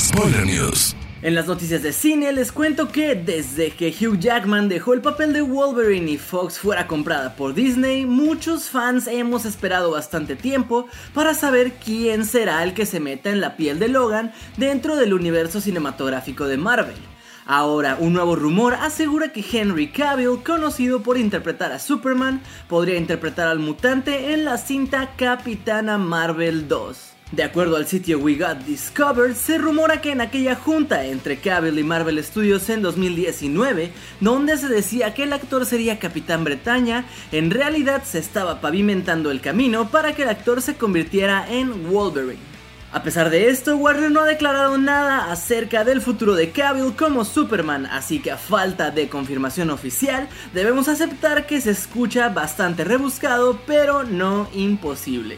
Spoiler News. En las noticias de cine les cuento que desde que Hugh Jackman dejó el papel de Wolverine y Fox fuera comprada por Disney, muchos fans hemos esperado bastante tiempo para saber quién será el que se meta en la piel de Logan dentro del universo cinematográfico de Marvel. Ahora, un nuevo rumor asegura que Henry Cavill, conocido por interpretar a Superman, podría interpretar al mutante en la cinta Capitana Marvel 2. De acuerdo al sitio We Got Discovered, se rumora que en aquella junta entre Cavill y Marvel Studios en 2019, donde se decía que el actor sería Capitán Bretaña, en realidad se estaba pavimentando el camino para que el actor se convirtiera en Wolverine. A pesar de esto, Warner no ha declarado nada acerca del futuro de Cavill como Superman, así que a falta de confirmación oficial, debemos aceptar que se escucha bastante rebuscado, pero no imposible.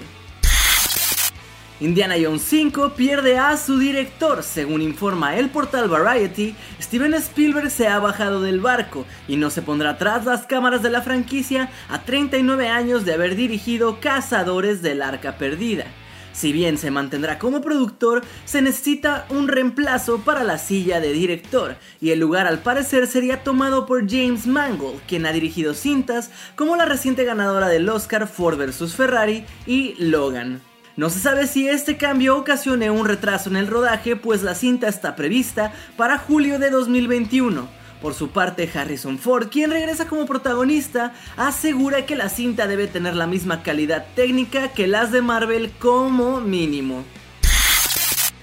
Indiana Jones 5 pierde a su director. Según informa el portal Variety, Steven Spielberg se ha bajado del barco y no se pondrá tras las cámaras de la franquicia a 39 años de haber dirigido Cazadores del Arca Perdida. Si bien se mantendrá como productor, se necesita un reemplazo para la silla de director, y el lugar al parecer sería tomado por James Mangold, quien ha dirigido cintas como la reciente ganadora del Oscar Ford vs Ferrari y Logan. No se sabe si este cambio ocasione un retraso en el rodaje, pues la cinta está prevista para julio de 2021. Por su parte, Harrison Ford, quien regresa como protagonista, asegura que la cinta debe tener la misma calidad técnica que las de Marvel como mínimo.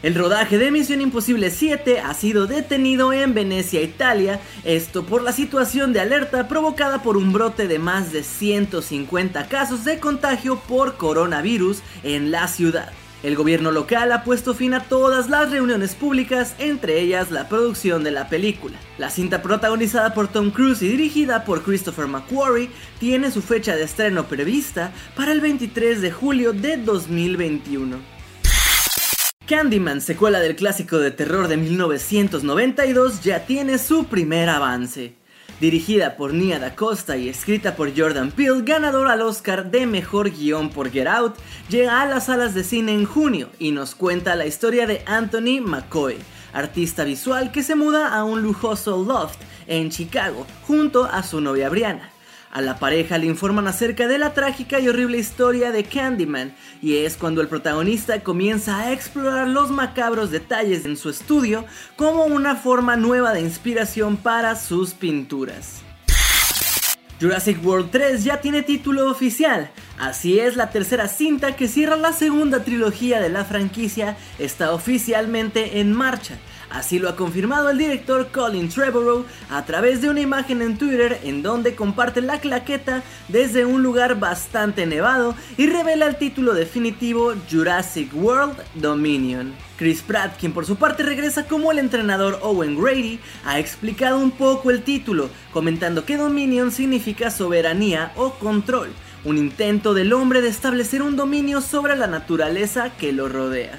El rodaje de Misión Imposible 7 ha sido detenido en Venecia, Italia, esto por la situación de alerta provocada por un brote de más de 150 casos de contagio por coronavirus en la ciudad. El gobierno local ha puesto fin a todas las reuniones públicas, entre ellas la producción de la película. La cinta protagonizada por Tom Cruise y dirigida por Christopher McQuarrie tiene su fecha de estreno prevista para el 23 de julio de 2021. Candyman, secuela del clásico de terror de 1992, ya tiene su primer avance. Dirigida por Nia Da Costa y escrita por Jordan Peele, ganador al Oscar de Mejor Guión por Get Out, llega a las salas de cine en junio y nos cuenta la historia de Anthony McCoy, artista visual que se muda a un lujoso loft en Chicago junto a su novia Brianna. A la pareja le informan acerca de la trágica y horrible historia de Candyman, y es cuando el protagonista comienza a explorar los macabros detalles en su estudio como una forma nueva de inspiración para sus pinturas. Jurassic World 3 ya tiene título oficial, así es la tercera cinta que cierra la segunda trilogía de la franquicia está oficialmente en marcha Así lo ha confirmado el director Colin Trevorrow a través de una imagen en Twitter en donde comparte la claqueta desde un lugar bastante nevado y revela el título definitivo Jurassic World Dominion. Chris Pratt, quien por su parte regresa como el entrenador Owen Grady, ha explicado un poco el título, comentando que Dominion significa soberanía o control, un intento del hombre de establecer un dominio sobre la naturaleza que lo rodea.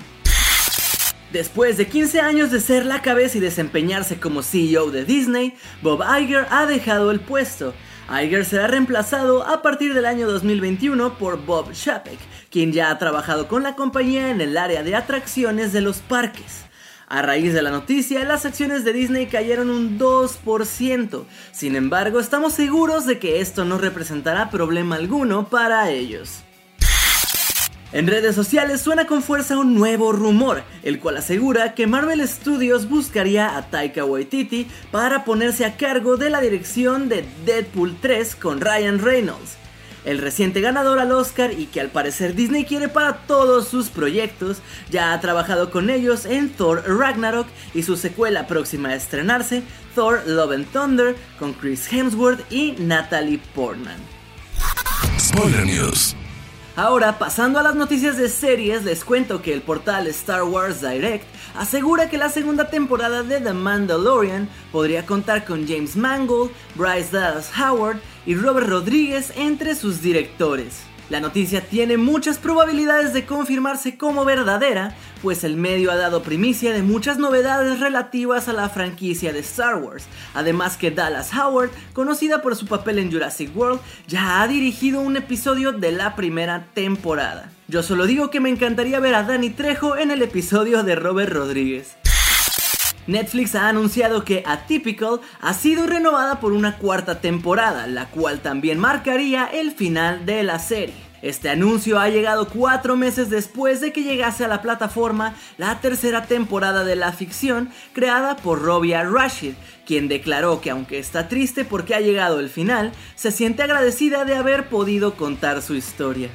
Después de 15 años de ser la cabeza y desempeñarse como CEO de Disney, Bob Iger ha dejado el puesto. Iger será reemplazado a partir del año 2021 por Bob Chapek, quien ya ha trabajado con la compañía en el área de atracciones de los parques. A raíz de la noticia, las acciones de Disney cayeron un 2%. Sin embargo, estamos seguros de que esto no representará problema alguno para ellos. En redes sociales suena con fuerza un nuevo rumor, el cual asegura que Marvel Studios buscaría a Taika Waititi para ponerse a cargo de la dirección de Deadpool 3 con Ryan Reynolds. El reciente ganador al Oscar y que al parecer Disney quiere para todos sus proyectos, ya ha trabajado con ellos en Thor Ragnarok y su secuela próxima a estrenarse, Thor Love and Thunder, con Chris Hemsworth y Natalie Portman. Spoiler News. Ahora, pasando a las noticias de series, les cuento que el portal Star Wars Direct asegura que la segunda temporada de The Mandalorian podría contar con James Mangold, Bryce Dallas Howard y Robert Rodríguez entre sus directores. La noticia tiene muchas probabilidades de confirmarse como verdadera, pues el medio ha dado primicia de muchas novedades relativas a la franquicia de Star Wars. Además que Dallas Howard, conocida por su papel en Jurassic World, ya ha dirigido un episodio de la primera temporada. Yo solo digo que me encantaría ver a Danny Trejo en el episodio de Robert Rodríguez. Netflix ha anunciado que Atypical ha sido renovada por una cuarta temporada, la cual también marcaría el final de la serie. Este anuncio ha llegado cuatro meses después de que llegase a la plataforma la tercera temporada de la ficción creada por Robia Rashid, quien declaró que aunque está triste porque ha llegado el final, se siente agradecida de haber podido contar su historia.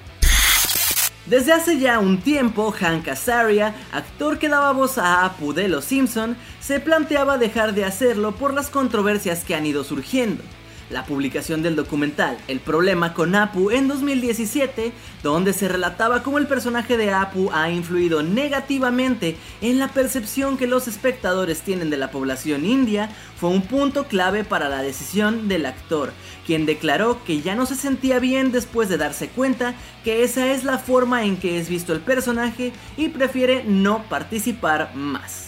Desde hace ya un tiempo, Hank Azaria, actor que daba voz a Apu de Los Simpson, se planteaba dejar de hacerlo por las controversias que han ido surgiendo la publicación del documental El problema con Apu en 2017, donde se relataba cómo el personaje de Apu ha influido negativamente en la percepción que los espectadores tienen de la población india, fue un punto clave para la decisión del actor, quien declaró que ya no se sentía bien después de darse cuenta que esa es la forma en que es visto el personaje y prefiere no participar más.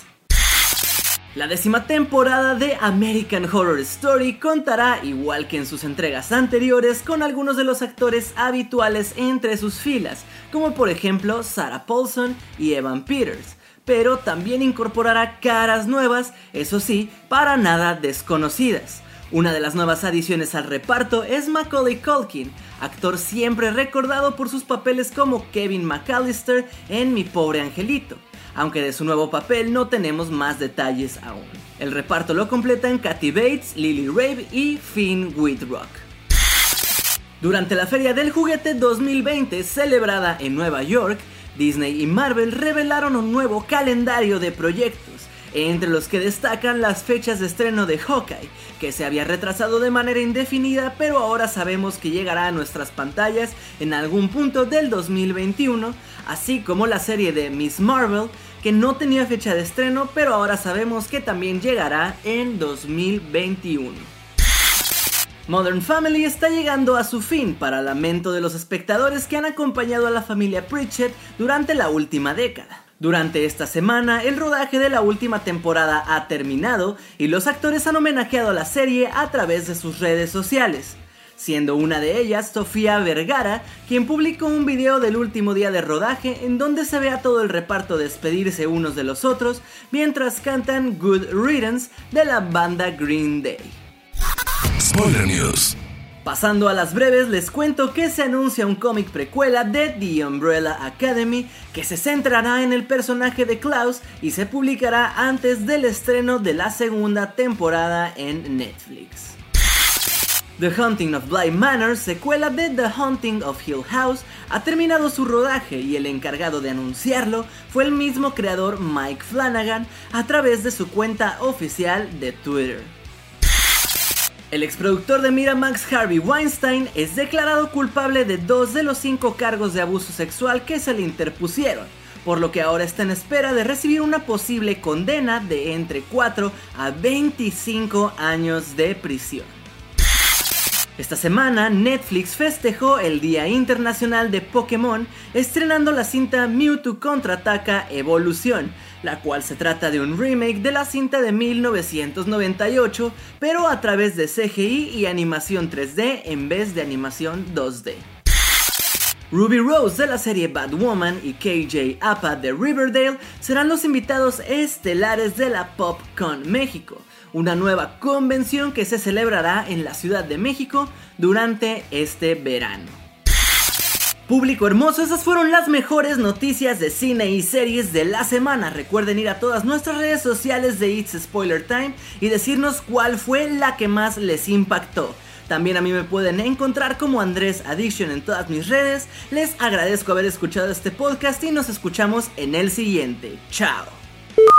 La décima temporada de American Horror Story contará, igual que en sus entregas anteriores, con algunos de los actores habituales entre sus filas, como por ejemplo Sarah Paulson y Evan Peters, pero también incorporará caras nuevas, eso sí, para nada desconocidas. Una de las nuevas adiciones al reparto es Macaulay Culkin, actor siempre recordado por sus papeles como Kevin McAllister en Mi pobre angelito aunque de su nuevo papel no tenemos más detalles aún. El reparto lo completan Kathy Bates, Lily Rabe y Finn Whitrock. Durante la Feria del Juguete 2020 celebrada en Nueva York, Disney y Marvel revelaron un nuevo calendario de proyectos, entre los que destacan las fechas de estreno de Hawkeye, que se había retrasado de manera indefinida, pero ahora sabemos que llegará a nuestras pantallas en algún punto del 2021, así como la serie de Miss Marvel, que no tenía fecha de estreno, pero ahora sabemos que también llegará en 2021. Modern Family está llegando a su fin para lamento de los espectadores que han acompañado a la familia Pritchett durante la última década. Durante esta semana, el rodaje de la última temporada ha terminado y los actores han homenajeado a la serie a través de sus redes sociales siendo una de ellas Sofía Vergara, quien publicó un video del último día de rodaje en donde se ve a todo el reparto despedirse unos de los otros mientras cantan Good Riddance de la banda Green Day. Spoiler News. Pasando a las breves, les cuento que se anuncia un cómic precuela de The Umbrella Academy que se centrará en el personaje de Klaus y se publicará antes del estreno de la segunda temporada en Netflix. The Haunting of Bly Manor, secuela de The Haunting of Hill House, ha terminado su rodaje y el encargado de anunciarlo fue el mismo creador Mike Flanagan a través de su cuenta oficial de Twitter. El exproductor de Miramax Harvey Weinstein es declarado culpable de dos de los cinco cargos de abuso sexual que se le interpusieron, por lo que ahora está en espera de recibir una posible condena de entre 4 a 25 años de prisión. Esta semana Netflix festejó el Día Internacional de Pokémon estrenando la cinta Mewtwo Contraataca Evolución, la cual se trata de un remake de la cinta de 1998, pero a través de CGI y animación 3D en vez de animación 2D. Ruby Rose de la serie Batwoman y KJ Apa de Riverdale serán los invitados estelares de la PopCon México una nueva convención que se celebrará en la Ciudad de México durante este verano. Público hermoso, esas fueron las mejores noticias de cine y series de la semana. Recuerden ir a todas nuestras redes sociales de It's Spoiler Time y decirnos cuál fue la que más les impactó. También a mí me pueden encontrar como Andrés Addiction en todas mis redes. Les agradezco haber escuchado este podcast y nos escuchamos en el siguiente. Chao.